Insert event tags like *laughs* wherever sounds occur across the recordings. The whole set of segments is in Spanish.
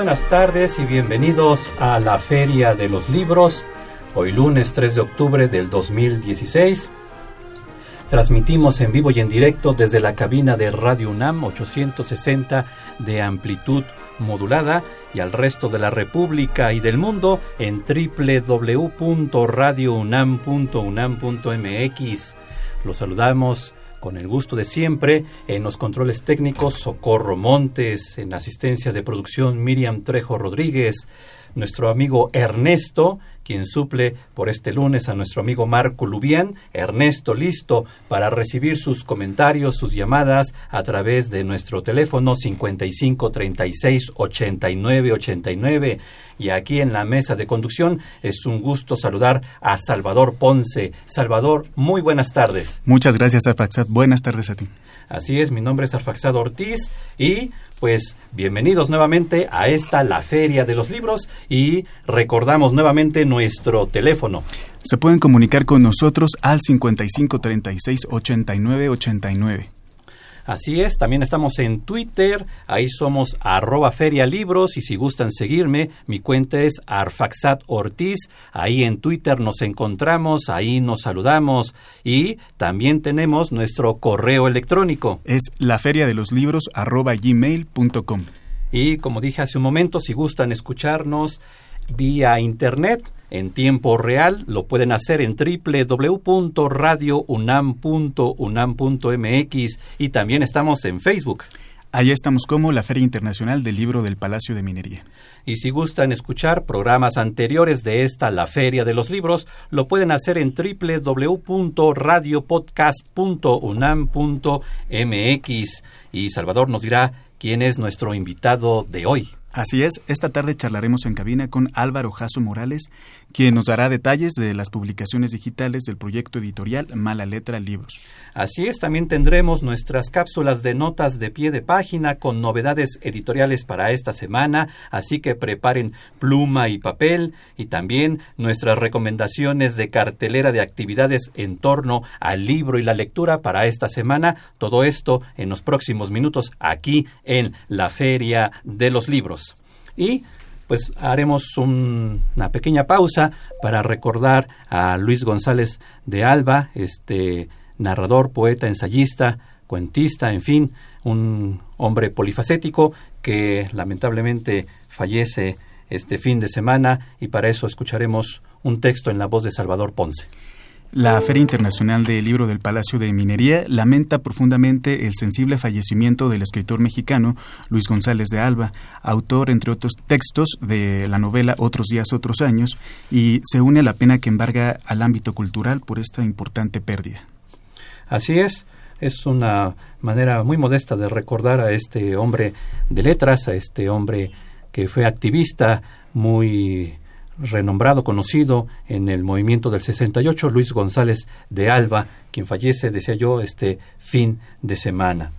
Buenas tardes y bienvenidos a la Feria de los Libros, hoy lunes 3 de octubre del 2016. Transmitimos en vivo y en directo desde la cabina de Radio UNAM 860 de amplitud modulada y al resto de la República y del mundo en www.radiounam.unam.mx. Los saludamos con el gusto de siempre en los controles técnicos Socorro Montes, en asistencia de producción Miriam Trejo Rodríguez, nuestro amigo Ernesto, quien suple por este lunes a nuestro amigo Marco Lubián. Ernesto, listo para recibir sus comentarios, sus llamadas a través de nuestro teléfono 55 36 89 89. Y aquí en la mesa de conducción es un gusto saludar a Salvador Ponce. Salvador, muy buenas tardes. Muchas gracias, Arfaxat. Buenas tardes a ti. Así es, mi nombre es Arfaxado Ortiz y pues bienvenidos nuevamente a esta la Feria de los Libros y recordamos nuevamente nuestro teléfono. Se pueden comunicar con nosotros al 55 36 89 89. Así es, también estamos en Twitter, ahí somos arroba ferialibros y si gustan seguirme, mi cuenta es arfaxat ortiz, ahí en Twitter nos encontramos, ahí nos saludamos y también tenemos nuestro correo electrónico. Es la feria de los libros arroba gmail.com. Y como dije hace un momento, si gustan escucharnos vía internet en tiempo real, lo pueden hacer en www.radiounam.unam.mx y también estamos en Facebook. Allá estamos como la Feria Internacional del Libro del Palacio de Minería. Y si gustan escuchar programas anteriores de esta La Feria de los Libros, lo pueden hacer en www.radiopodcast.unam.mx. Y Salvador nos dirá quién es nuestro invitado de hoy. Así es, esta tarde charlaremos en cabina con Álvaro Jasso Morales, quien nos dará detalles de las publicaciones digitales del proyecto editorial Mala Letra Libros. Así es, también tendremos nuestras cápsulas de notas de pie de página con novedades editoriales para esta semana, así que preparen pluma y papel y también nuestras recomendaciones de cartelera de actividades en torno al libro y la lectura para esta semana. Todo esto en los próximos minutos aquí en la Feria de los Libros. Y pues haremos un- una pequeña pausa para recordar a Luis González de Alba, este narrador, poeta, ensayista, cuentista, en fin, un hombre polifacético que lamentablemente fallece este fin de semana y para eso escucharemos un texto en la voz de Salvador Ponce. La Feria Internacional del Libro del Palacio de Minería lamenta profundamente el sensible fallecimiento del escritor mexicano Luis González de Alba, autor, entre otros textos, de la novela Otros días, otros años, y se une a la pena que embarga al ámbito cultural por esta importante pérdida. Así es, es una manera muy modesta de recordar a este hombre de letras, a este hombre que fue activista muy renombrado, conocido en el movimiento del 68, Luis González de Alba, quien fallece, decía yo, este fin de semana.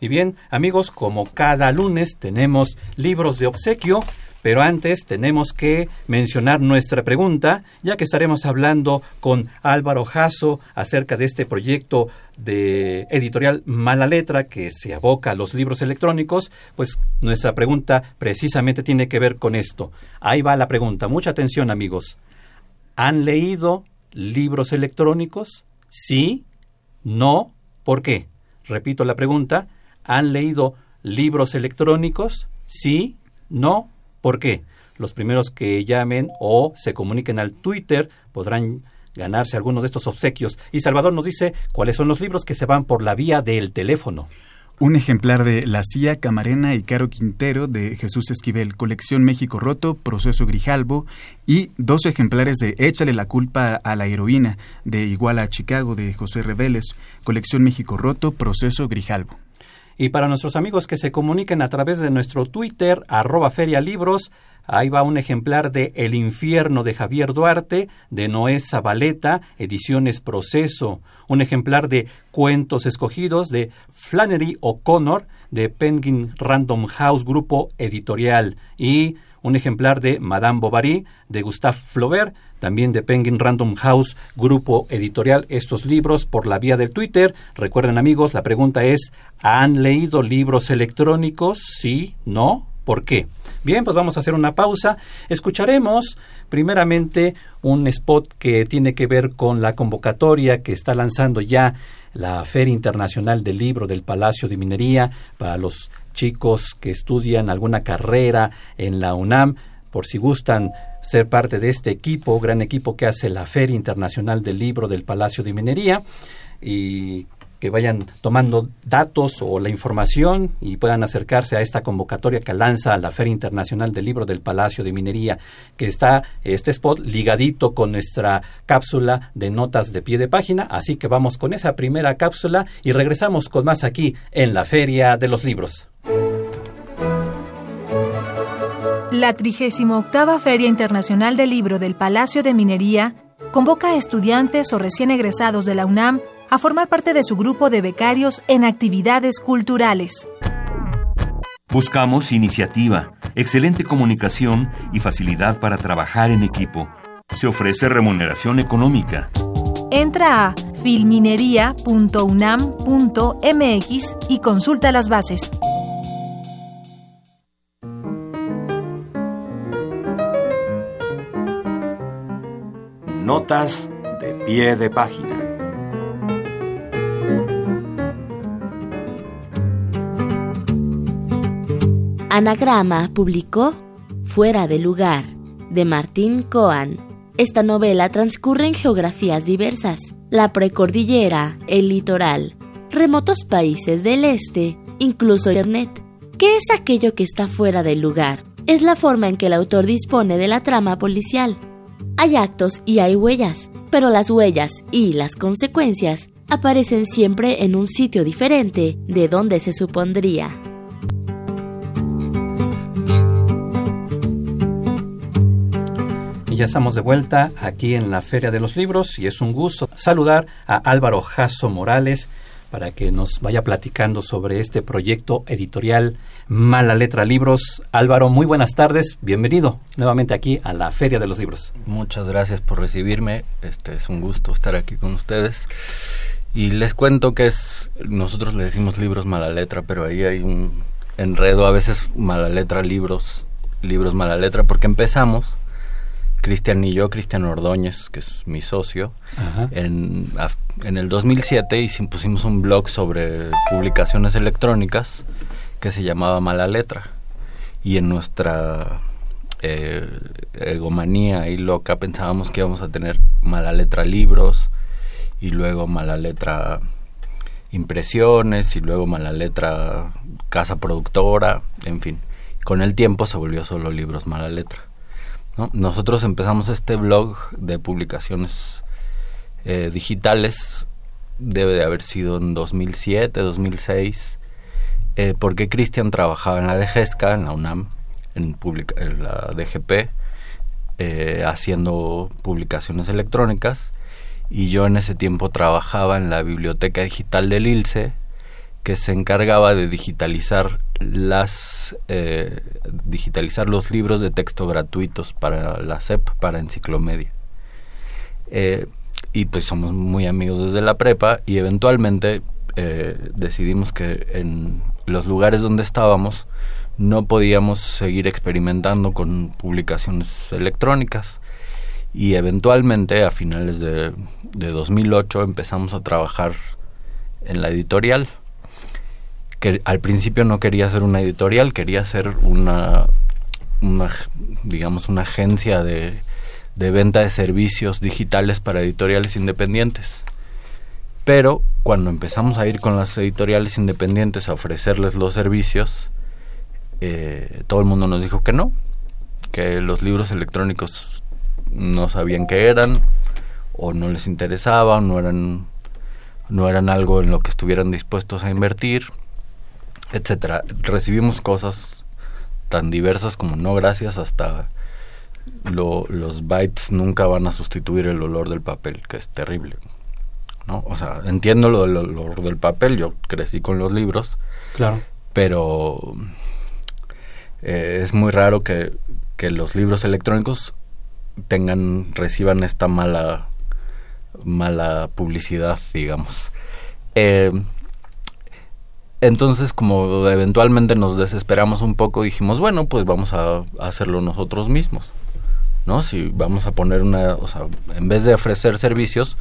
Y bien, amigos, como cada lunes tenemos libros de obsequio, pero antes tenemos que mencionar nuestra pregunta, ya que estaremos hablando con Álvaro Jasso acerca de este proyecto de editorial Mala Letra que se aboca a los libros electrónicos, pues nuestra pregunta precisamente tiene que ver con esto. Ahí va la pregunta. Mucha atención, amigos. ¿Han leído libros electrónicos? Sí, no, ¿por qué? Repito la pregunta. ¿Han leído libros electrónicos? Sí, no, ¿por qué? Los primeros que llamen o se comuniquen al Twitter podrán ganarse alguno de estos obsequios. Y Salvador nos dice cuáles son los libros que se van por la vía del teléfono. un ejemplar de La Cia Camarena y Caro Quintero de Jesús Esquivel, colección México Roto, Proceso Grijalbo, y dos ejemplares de Échale la culpa a la heroína de Iguala a Chicago de José Reveles, colección México Roto, Proceso Grijalbo. Y para nuestros amigos que se comuniquen a través de nuestro Twitter, arroba ferialibros, Ahí va un ejemplar de El infierno de Javier Duarte, de Noé Zabaleta, Ediciones Proceso. Un ejemplar de Cuentos Escogidos de Flannery O'Connor, de Penguin Random House Grupo Editorial. Y un ejemplar de Madame Bovary, de Gustave Flaubert, también de Penguin Random House Grupo Editorial. Estos libros por la vía del Twitter. Recuerden amigos, la pregunta es, ¿han leído libros electrónicos? Sí, no, ¿por qué? Bien, pues vamos a hacer una pausa. Escucharemos primeramente un spot que tiene que ver con la convocatoria que está lanzando ya la Feria Internacional del Libro del Palacio de Minería para los chicos que estudian alguna carrera en la UNAM, por si gustan ser parte de este equipo, gran equipo que hace la Feria Internacional del Libro del Palacio de Minería. Y que vayan tomando datos o la información y puedan acercarse a esta convocatoria que lanza la Feria Internacional del Libro del Palacio de Minería, que está este spot ligadito con nuestra cápsula de notas de pie de página. Así que vamos con esa primera cápsula y regresamos con más aquí en la Feria de los Libros. La 38 Feria Internacional del Libro del Palacio de Minería convoca a estudiantes o recién egresados de la UNAM a formar parte de su grupo de becarios en actividades culturales. Buscamos iniciativa, excelente comunicación y facilidad para trabajar en equipo. Se ofrece remuneración económica. Entra a filminería.unam.mx y consulta las bases. Notas de pie de página. Anagrama publicó Fuera de lugar, de Martín Coan. Esta novela transcurre en geografías diversas, la precordillera, el litoral, remotos países del este, incluso Internet. ¿Qué es aquello que está fuera del lugar? Es la forma en que el autor dispone de la trama policial. Hay actos y hay huellas, pero las huellas y las consecuencias aparecen siempre en un sitio diferente de donde se supondría. Y ya estamos de vuelta aquí en la Feria de los Libros y es un gusto saludar a Álvaro Jasso Morales para que nos vaya platicando sobre este proyecto editorial Mala Letra Libros. Álvaro, muy buenas tardes, bienvenido nuevamente aquí a la Feria de los Libros. Muchas gracias por recibirme, este es un gusto estar aquí con ustedes. Y les cuento que es, nosotros le decimos libros mala letra, pero ahí hay un enredo, a veces mala letra libros, libros mala letra, porque empezamos Cristian y yo, Cristian Ordóñez, que es mi socio, en, en, el 2007 y pusimos un blog sobre publicaciones electrónicas que se llamaba Mala Letra. Y en nuestra eh, egomanía y loca pensábamos que íbamos a tener Mala Letra libros y luego Mala Letra impresiones y luego Mala Letra casa productora, en fin. Con el tiempo se volvió solo libros Mala Letra. Nosotros empezamos este blog de publicaciones eh, digitales, debe de haber sido en 2007, 2006, eh, porque Cristian trabajaba en la DGESCA, en la UNAM, en, la DGP, eh, haciendo publicaciones electrónicas, y yo en ese tiempo trabajaba en la biblioteca digital del ILSE, que se encargaba de digitalizar las eh, digitalizar los libros de texto gratuitos para la SEP para enciclomedia. Eh, y pues somos muy amigos desde la prepa y eventualmente eh, decidimos que en los lugares donde estábamos no podíamos seguir experimentando con publicaciones electrónicas. Y eventualmente a finales de, de 2008 empezamos a trabajar en la editorial que al principio no quería ser una editorial, quería ser una, digamos, una agencia de, venta de servicios digitales para editoriales independientes. Pero cuando empezamos a ir con las editoriales independientes a ofrecerles los servicios, eh, todo el mundo nos dijo que no, que los libros electrónicos no sabían qué eran, o no les interesaba, o no eran, no eran algo en lo que estuvieran dispuestos a invertir, etcétera. Recibimos cosas tan diversas como no gracias hasta los bytes nunca van a sustituir el olor del papel, que es terrible. ¿no? O sea, entiendo lo del olor del papel, yo crecí con los libros. Claro. Pero eh, es muy raro que, que los libros electrónicos tengan, reciban esta mala, mala publicidad, digamos. Eh, entonces, como eventualmente nos desesperamos un poco, dijimos, bueno, pues vamos a hacerlo nosotros mismos. ¿no? Si vamos a poner una, o sea, en vez de ofrecer servicios,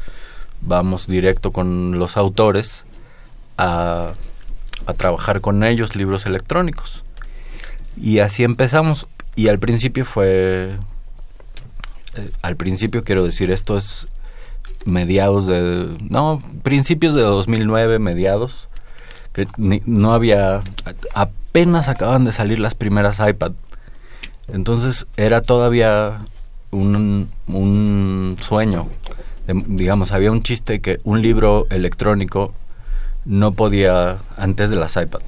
vamos directo con los autores a, a trabajar con ellos libros electrónicos. Y así empezamos. Y al principio fue, eh, al principio quiero decir, esto es mediados de, no, principios de 2009, mediados, que no había, apenas acaban de salir las primeras iPad. Entonces era todavía un, un sueño. digamos, había un chiste que un libro electrónico no podía, antes de las iPad,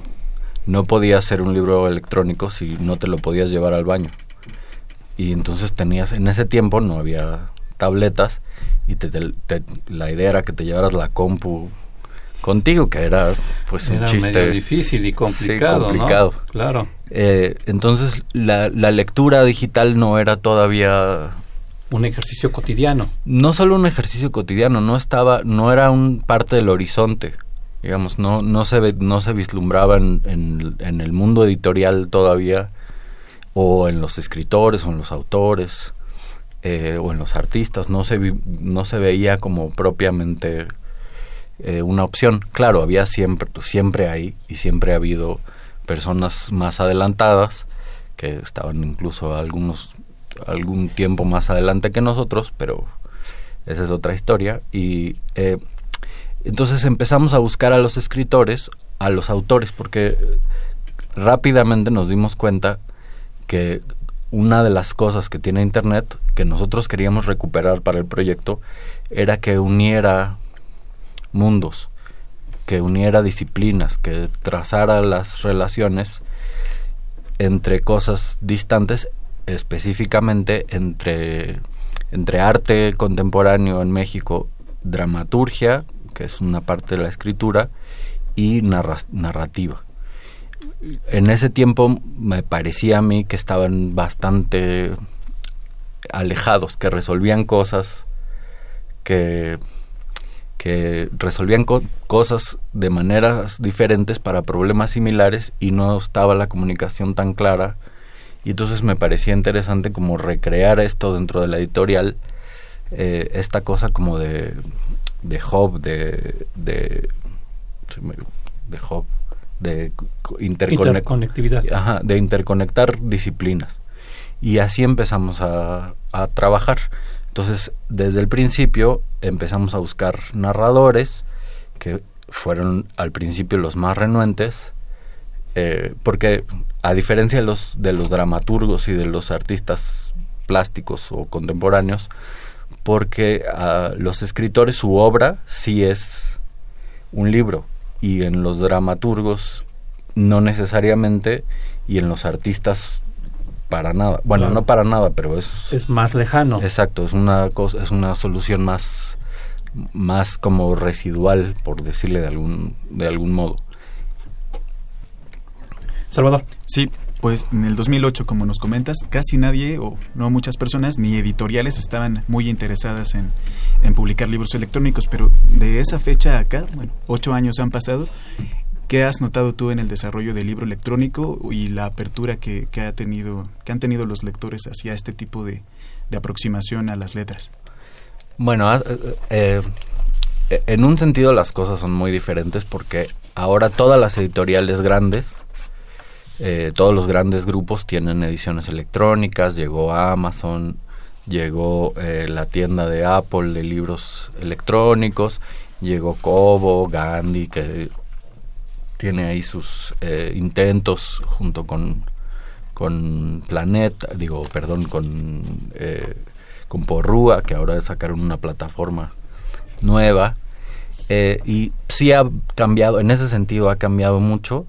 no podía ser un libro electrónico si no te lo podías llevar al baño. Y entonces tenías, en ese tiempo no había tabletas y te, la idea era que te llevaras la compu contigo, que era pues un chiste medio difícil y complicado, complicado. Claro. Eh, entonces la, la lectura digital no era todavía un ejercicio cotidiano. No solo un ejercicio cotidiano, no estaba, no era un parte del horizonte, digamos, no, no se no se vislumbraba en, en, el mundo editorial todavía, o en los escritores, o en los autores, eh, o en los artistas, no se no se veía como propiamente eh, una opción. Claro, había siempre, siempre ahí, y siempre ha habido personas más adelantadas que estaban incluso algunos algún tiempo más adelante que nosotros, pero esa es otra historia. Y eh, entonces empezamos a buscar a los escritores, a los autores, porque rápidamente nos dimos cuenta que una de las cosas que tiene Internet, que nosotros queríamos recuperar para el proyecto, era que uniera mundos que uniera disciplinas, que trazara las relaciones entre cosas distantes, específicamente entre, entre arte contemporáneo en México, dramaturgia, que es una parte de la escritura, y narrativa. En ese tiempo me parecía a mí que estaban bastante alejados, que resolvían cosas que que resolvían cosas de maneras diferentes para problemas similares y no estaba la comunicación tan clara. Y entonces me parecía interesante como recrear esto dentro de la editorial, eh, esta cosa como de, de hub, de, de, de interconectividad. Ajá, de interconectar disciplinas. Y así empezamos a, a trabajar. Entonces, desde el principio empezamos a buscar narradores que fueron al principio los más renuentes, eh, porque a diferencia de los, de los dramaturgos y de los artistas plásticos o contemporáneos, porque a los escritores su obra sí es un libro y en los dramaturgos no necesariamente y en los artistas para nada. Bueno, no para nada, pero es es más lejano. Exacto, es una cosa, es una solución más más como residual, por decirle de algún de algún modo. Salvador. Sí, pues en el 2008, como nos comentas, casi nadie o no muchas personas ni editoriales estaban muy interesadas en, en publicar libros electrónicos, pero de esa fecha acá, bueno, ocho años han pasado ¿Qué has notado tú en el desarrollo del libro electrónico y la apertura que, ha tenido, que han tenido los lectores hacia este tipo de, aproximación a las letras? Bueno, ah, eh, eh, en un sentido las cosas son muy diferentes porque ahora todas las editoriales grandes, eh, todos los grandes grupos tienen ediciones electrónicas, llegó Amazon, llegó la tienda de Apple de libros electrónicos, llegó Cobo, Gandhi, que tiene ahí sus eh, intentos junto con, con Planeta, digo, perdón, con, eh, con Porrúa, que ahora sacaron una plataforma nueva. Eh, y sí ha cambiado, en ese sentido ha cambiado mucho,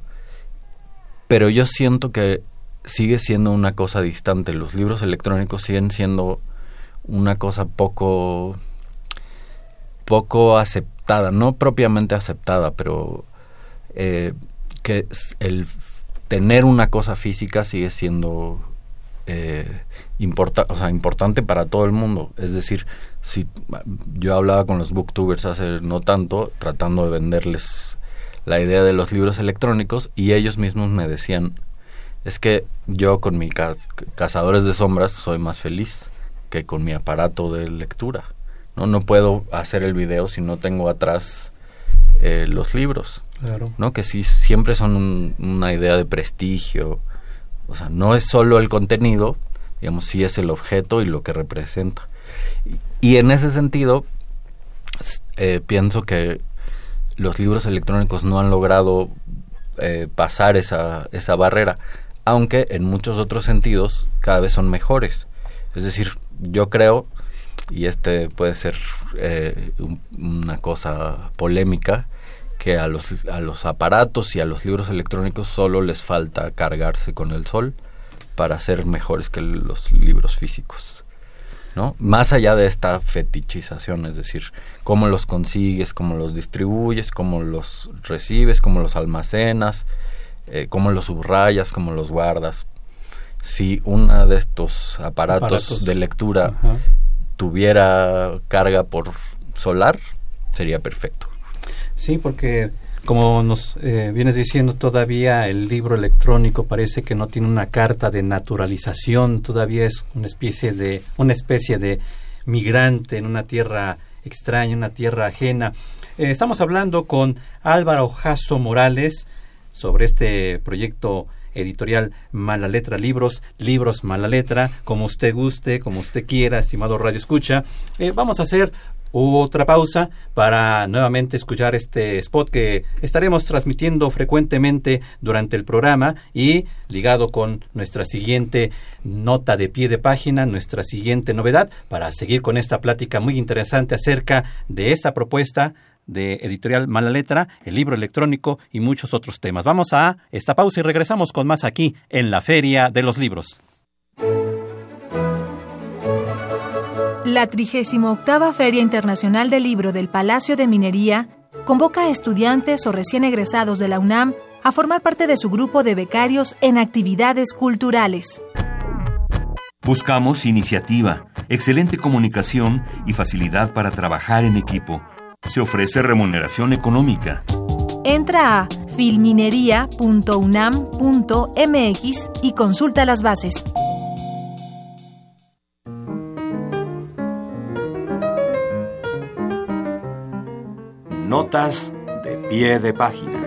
pero yo siento que sigue siendo una cosa distante. Los libros electrónicos siguen siendo una cosa poco poco aceptada, no propiamente aceptada, pero eh, que el tener una cosa física sigue siendo eh, o sea, importante para todo el mundo. Es decir, si yo hablaba con los booktubers hace no tanto, tratando de venderles la idea de los libros electrónicos, y ellos mismos me decían, es que yo con mi cazadores de sombras soy más feliz que con mi aparato de lectura. No, no puedo hacer el video si no tengo atrás eh, los libros. Claro. ¿no? Que sí, siempre son una idea de prestigio. O sea, no es solo el contenido, digamos, sí es el objeto y lo que representa. Y, en ese sentido, eh, pienso que los libros electrónicos no han logrado eh, pasar esa, esa barrera aunque en muchos otros sentidos cada vez son mejores. Es decir, yo creo, y este puede ser eh, una cosa polémica, que a los, a los aparatos y a los libros electrónicos solo les falta cargarse con el sol para ser mejores que los libros físicos. ¿no? Más allá de esta fetichización, es decir, cómo los consigues, cómo los distribuyes, cómo los recibes, cómo los almacenas, eh, cómo los subrayas, cómo los guardas. Si uno de estos aparatos, de lectura tuviera carga por solar, sería perfecto. Sí, porque como nos eh, vienes diciendo, todavía el libro electrónico parece que no tiene una carta de naturalización, todavía es una especie de una especie de migrante en una tierra extraña, una tierra ajena. Eh, estamos hablando con Álvaro Jasso Morales, sobre este proyecto editorial Mala Letra Libros, Libros Mala Letra, como usted guste, como usted quiera, estimado Radio Escucha. Eh, vamos a hacer otra pausa para nuevamente escuchar este spot que estaremos transmitiendo frecuentemente durante el programa y ligado con nuestra siguiente nota de pie de página, nuestra siguiente novedad, para seguir con esta plática muy interesante acerca de esta propuesta de Editorial Mala Letra, el libro electrónico y muchos otros temas. Vamos a esta pausa y regresamos con más aquí en la Feria de los Libros. La 38 Feria Internacional del Libro del Palacio de Minería convoca a estudiantes o recién egresados de la UNAM a formar parte de su grupo de becarios en actividades culturales. Buscamos iniciativa, excelente comunicación y facilidad para trabajar en equipo se ofrece remuneración económica. Entra a filminería.unam.mx y consulta las bases. Notas de pie de página.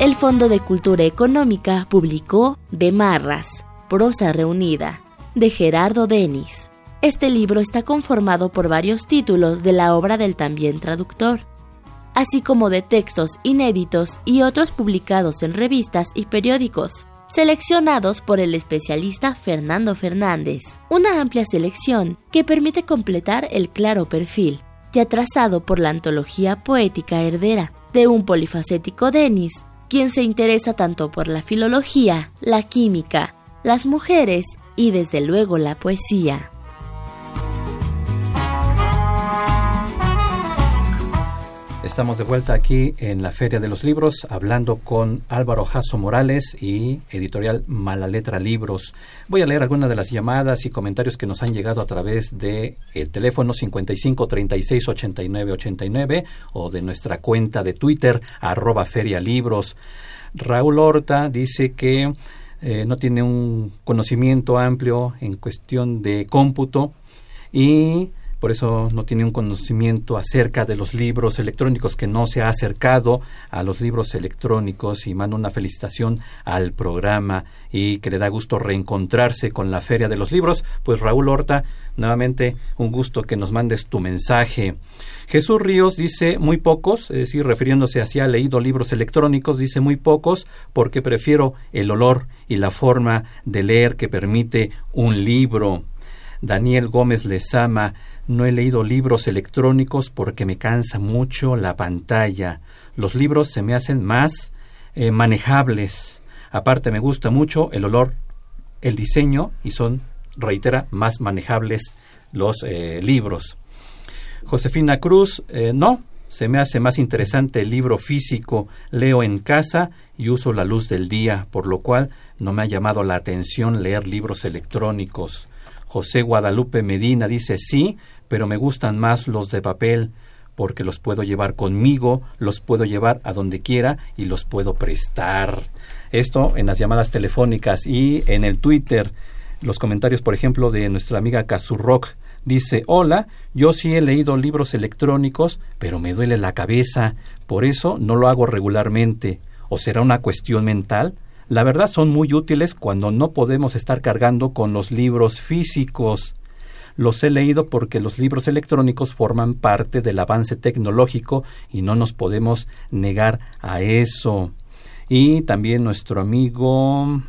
El Fondo de Cultura Económica publicó De Marras, prosa reunida, de Gerardo Denis. Este libro está conformado por varios títulos de la obra del también traductor, así como de textos inéditos y otros publicados en revistas y periódicos, seleccionados por el especialista Fernando Fernández. Una amplia selección que permite completar el claro perfil, ya trazado por la antología poética herdera de un polifacético Denis, quien se interesa tanto por la filología, la química, las mujeres y desde luego la poesía. Estamos de vuelta aquí en la Feria de los Libros hablando con Álvaro Jasso Morales y editorial Mala Letra Libros. Voy a leer algunas de las llamadas y comentarios que nos han llegado a través de el teléfono 55 36 89 89 o de nuestra cuenta de Twitter arroba Feria Libros. Raúl Horta dice que eh, no tiene un conocimiento amplio en cuestión de cómputo y por eso no tiene un conocimiento acerca de los libros electrónicos, que no se ha acercado a los libros electrónicos y manda una felicitación al programa y que le da gusto reencontrarse con la Feria de los Libros. Pues Raúl Horta, nuevamente un gusto que nos mandes tu mensaje. Jesús Ríos dice muy pocos, es decir, refiriéndose a si ha leído libros electrónicos, dice muy pocos porque prefiero el olor y la forma de leer que permite un libro. Daniel Gómez Lezama no he leído libros electrónicos porque me cansa mucho la pantalla. Los libros se me hacen más eh, manejables. Aparte me gusta mucho el olor, el diseño y son, reitera, más manejables los eh, libros. Josefina Cruz, eh, no, se me hace más interesante el libro físico, leo en casa y uso la luz del día, por lo cual no me ha llamado la atención leer libros electrónicos. José Guadalupe Medina dice sí, pero me gustan más los de papel porque los puedo llevar conmigo, los puedo llevar a donde quiera y los puedo prestar. Esto en las llamadas telefónicas y en el Twitter. Los comentarios, por ejemplo, de nuestra amiga Kazurrock dice, hola, yo sí he leído libros electrónicos, pero me duele la cabeza, por eso no lo hago regularmente. ¿O será una cuestión mental? La verdad son muy útiles cuando no podemos estar cargando con los libros físicos. Los he leído porque los libros electrónicos forman parte del avance tecnológico y no nos podemos negar a eso. Y también nuestro amigo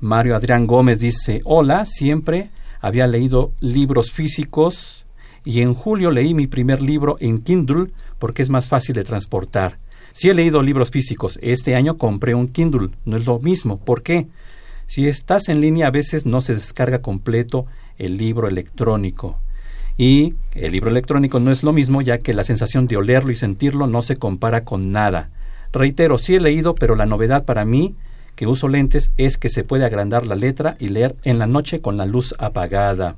Mario Adrián Gómez dice, hola, siempre había leído libros físicos y en julio leí mi primer libro en Kindle porque es más fácil de transportar. Sí he leído libros físicos. Este año compré un Kindle. No es lo mismo. ¿Por qué? Si estás en línea a veces no se descarga completo el libro electrónico. Y el libro electrónico no es lo mismo ya que la sensación de olerlo y sentirlo no se compara con nada. Reitero, sí he leído, pero la novedad para mí, que uso lentes, es que se puede agrandar la letra y leer en la noche con la luz apagada.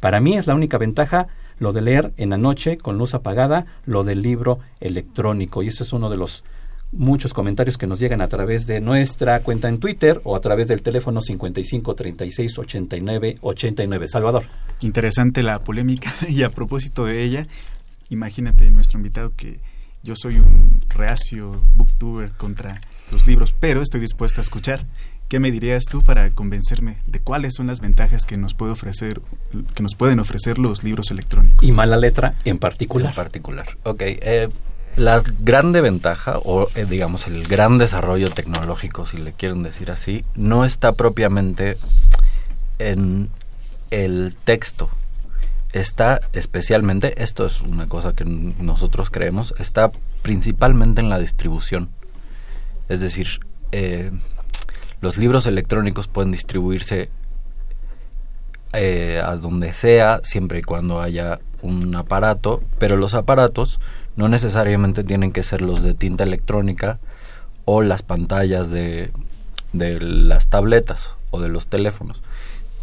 Para mí es la única ventaja lo de leer en la noche con luz apagada, lo del libro electrónico. Y eso es uno de los muchos comentarios que nos llegan a través de nuestra cuenta en Twitter o a través del teléfono 55 36 89 89. Salvador. Interesante la polémica *laughs* y a propósito de ella, imagínate nuestro invitado que yo soy un reacio booktuber contra los libros, pero estoy dispuesto a escuchar. ¿Qué me dirías tú para convencerme de cuáles son las ventajas que nos puede ofrecer, que nos pueden ofrecer los libros electrónicos? Y mala letra en particular. En particular. Ok. Eh, la grande ventaja, o eh, digamos el gran desarrollo tecnológico, si le quieren decir así, no está propiamente en el texto. Está especialmente, esto es una cosa que nosotros creemos, está principalmente en la distribución. Es decir, eh, los libros electrónicos pueden distribuirse eh, a donde sea, siempre y cuando haya un aparato, pero los aparatos no necesariamente tienen que ser los de tinta electrónica o las pantallas de, de las tabletas o de los teléfonos.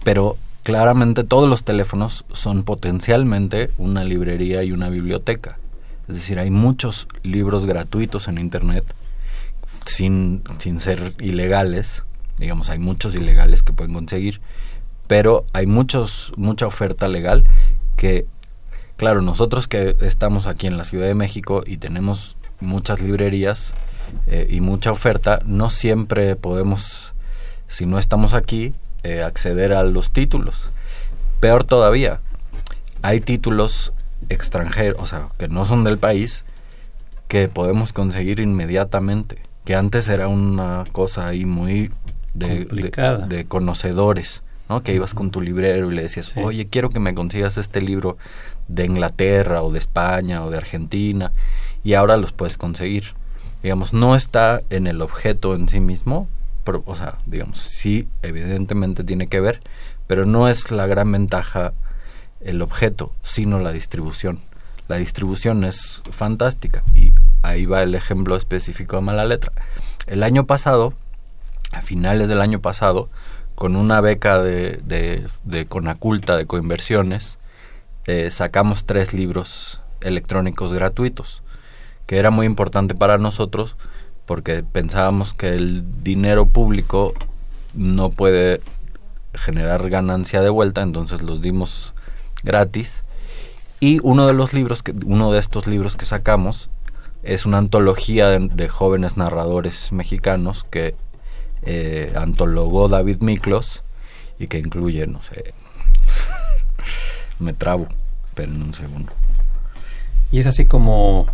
Pero claramente todos los teléfonos son potencialmente una librería y una biblioteca. Es decir, hay muchos libros gratuitos en Internet sin, sin ser ilegales. Digamos, hay muchos ilegales que pueden conseguir. Pero hay muchos, mucha oferta legal que Claro, nosotros que estamos aquí en la Ciudad de México y tenemos muchas librerías eh, y mucha oferta, no siempre podemos, si no estamos aquí, eh, acceder a los títulos. Peor todavía, hay títulos extranjeros, o sea, que no son del país, que podemos conseguir inmediatamente, que antes era una cosa ahí muy de, de conocedores. ¿no? Que ibas con tu librero y le decías, oye, quiero que me consigas este libro de Inglaterra o de España o de Argentina y ahora los puedes conseguir. Digamos, no está en el objeto en sí mismo, pero, o sea, digamos, sí, evidentemente tiene que ver, pero no es la gran ventaja el objeto, sino la distribución. La distribución es fantástica y ahí va el ejemplo específico de mala letra. El año pasado, a finales del año pasado, con una beca de, de, de Conaculta de Coinversiones, eh, sacamos tres libros electrónicos gratuitos, que era muy importante para nosotros porque pensábamos que el dinero público no puede generar ganancia de vuelta, entonces los dimos gratis. Y uno de los libros, que, uno de estos libros que sacamos es una antología de, jóvenes narradores mexicanos que eh, antologó David Miklos y que incluye, no sé, me trabo, pero en un segundo. Y es así como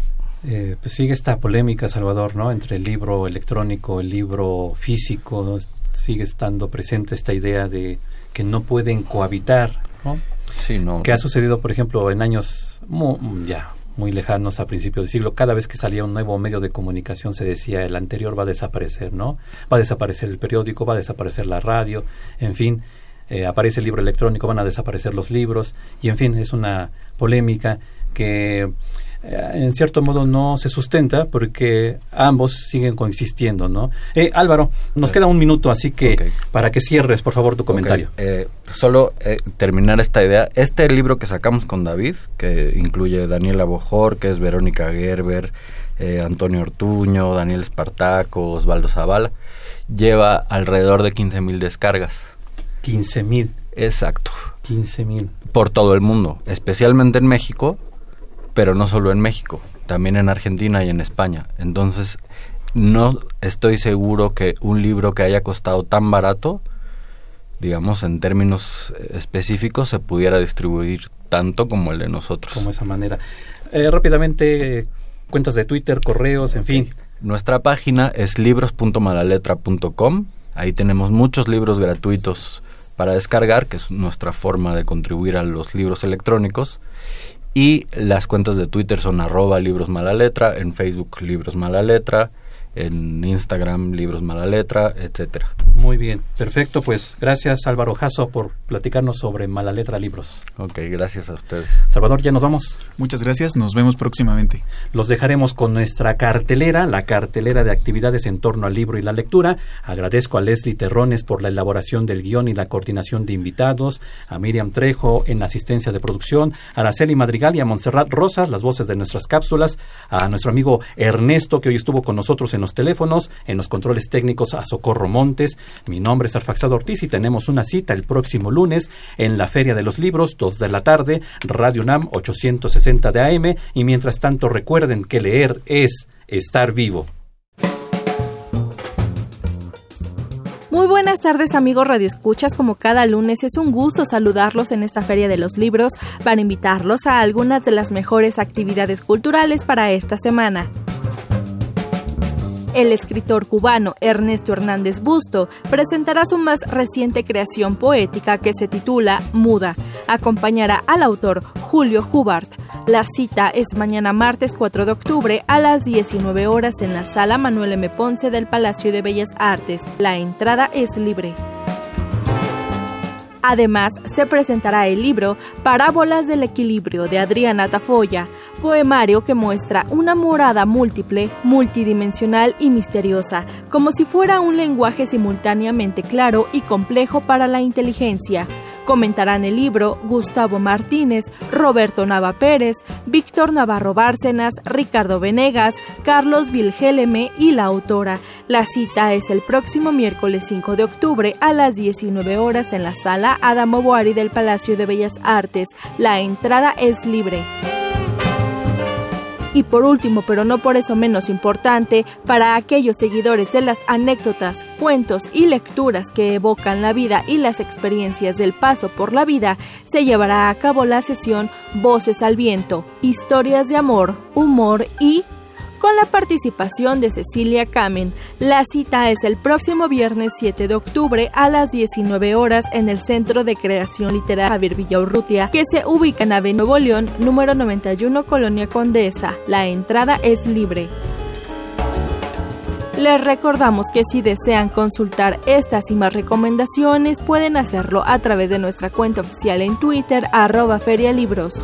eh, pues sigue esta polémica, Salvador, ¿no? Entre el libro electrónico, el libro físico, sigue estando presente esta idea de que no pueden cohabitar, ¿no? Sí, no. Que ha sucedido, por ejemplo, en años ya muy lejanos a principios del siglo, cada vez que salía un nuevo medio de comunicación se decía el anterior va a desaparecer, ¿no? Va a desaparecer el periódico, va a desaparecer la radio, en fin, eh, aparece el libro electrónico, van a desaparecer los libros, y en fin, es una polémica que eh, en cierto modo no se sustenta porque ambos siguen coexistiendo, ¿no? Eh, Álvaro, nos queda un minuto, así que para que cierres, por favor, tu comentario. Eh, solo terminar esta idea. Este libro que sacamos con David, que incluye Daniela Bojor, que es Verónica Gerber, Antonio Ortuño, Daniel Espartaco, Osvaldo Zavala, lleva alrededor de 15.000 descargas. 15.000. Exacto. 15.000. Por todo el mundo, especialmente en México, pero no solo en México, también en Argentina y en España. Entonces, no estoy seguro que un libro que haya costado tan barato, digamos en términos específicos, se pudiera distribuir tanto como el de nosotros. Como esa manera. Eh, rápidamente, cuentas de Twitter, correos, en fin. Nuestra página es libros.malaletra.com. Ahí tenemos muchos libros gratuitos para descargar, que es nuestra forma de contribuir a los libros electrónicos. Y las cuentas de Twitter son arroba libros mala letra, en Facebook libros mala letra, en Instagram Libros Mala Letra, etcétera. Muy bien, perfecto. Pues gracias Álvaro Jasso por platicarnos sobre Mala Letra Libros. Ok, gracias a ustedes. Salvador, ya nos vamos. Muchas gracias, nos vemos próximamente. Los dejaremos con nuestra cartelera, la cartelera de actividades en torno al libro y la lectura. Agradezco a Leslie Terrones por la elaboración del guion y la coordinación de invitados, a Miriam Trejo en asistencia de producción, a Araceli Madrigal y a Montserrat Rosas, las voces de nuestras cápsulas, a nuestro amigo Ernesto que hoy estuvo con nosotros en los teléfonos, en los controles técnicos a Socorro Montes. Mi nombre es Arfaxado Ortiz y tenemos una cita el próximo lunes en la Feria de los Libros, 2 de la tarde, Radio NAM 860 de AM. Y mientras tanto, recuerden que leer es estar vivo. Muy buenas tardes amigos Radio Escuchas, como cada lunes es un gusto saludarlos en esta Feria de los Libros para invitarlos a algunas de las mejores actividades culturales para esta semana. El escritor cubano Ernesto Hernández Busto presentará su más reciente creación poética que se titula Muda. Acompañará al autor Julio Hubart. La cita es mañana martes 4 de octubre a las 19 horas en la sala Manuel M. Ponce del Palacio de Bellas Artes. La entrada es libre. Además, se presentará el libro Parábolas del Equilibrio de Adriana Tafoya, poemario que muestra una morada múltiple, multidimensional y misteriosa, como si fuera un lenguaje simultáneamente claro y complejo para la inteligencia. Comentarán el libro Gustavo Martínez, Roberto Nava Pérez, Víctor Navarro Bárcenas, Ricardo Venegas, Carlos Vilgeleme y la autora. La cita es el próximo miércoles 5 de octubre a las 19 horas en la sala Adamo Boari del Palacio de Bellas Artes. La entrada es libre. Y por último, pero no por eso menos importante, para aquellos seguidores de las anécdotas, cuentos y lecturas que evocan la vida y las experiencias del paso por la vida, se llevará a cabo la sesión Voces al Viento, historias de amor, humor y con la participación de Cecilia Kamen. La cita es el próximo viernes 7 de octubre a las 19 horas en el Centro de Creación Literaria Javier Villaurrutia, que se ubica en Ave Nuevo León, número 91, Colonia Condesa. La entrada es libre. Les recordamos que si desean consultar estas y más recomendaciones pueden hacerlo a través de nuestra cuenta oficial en Twitter arroba ferialibros.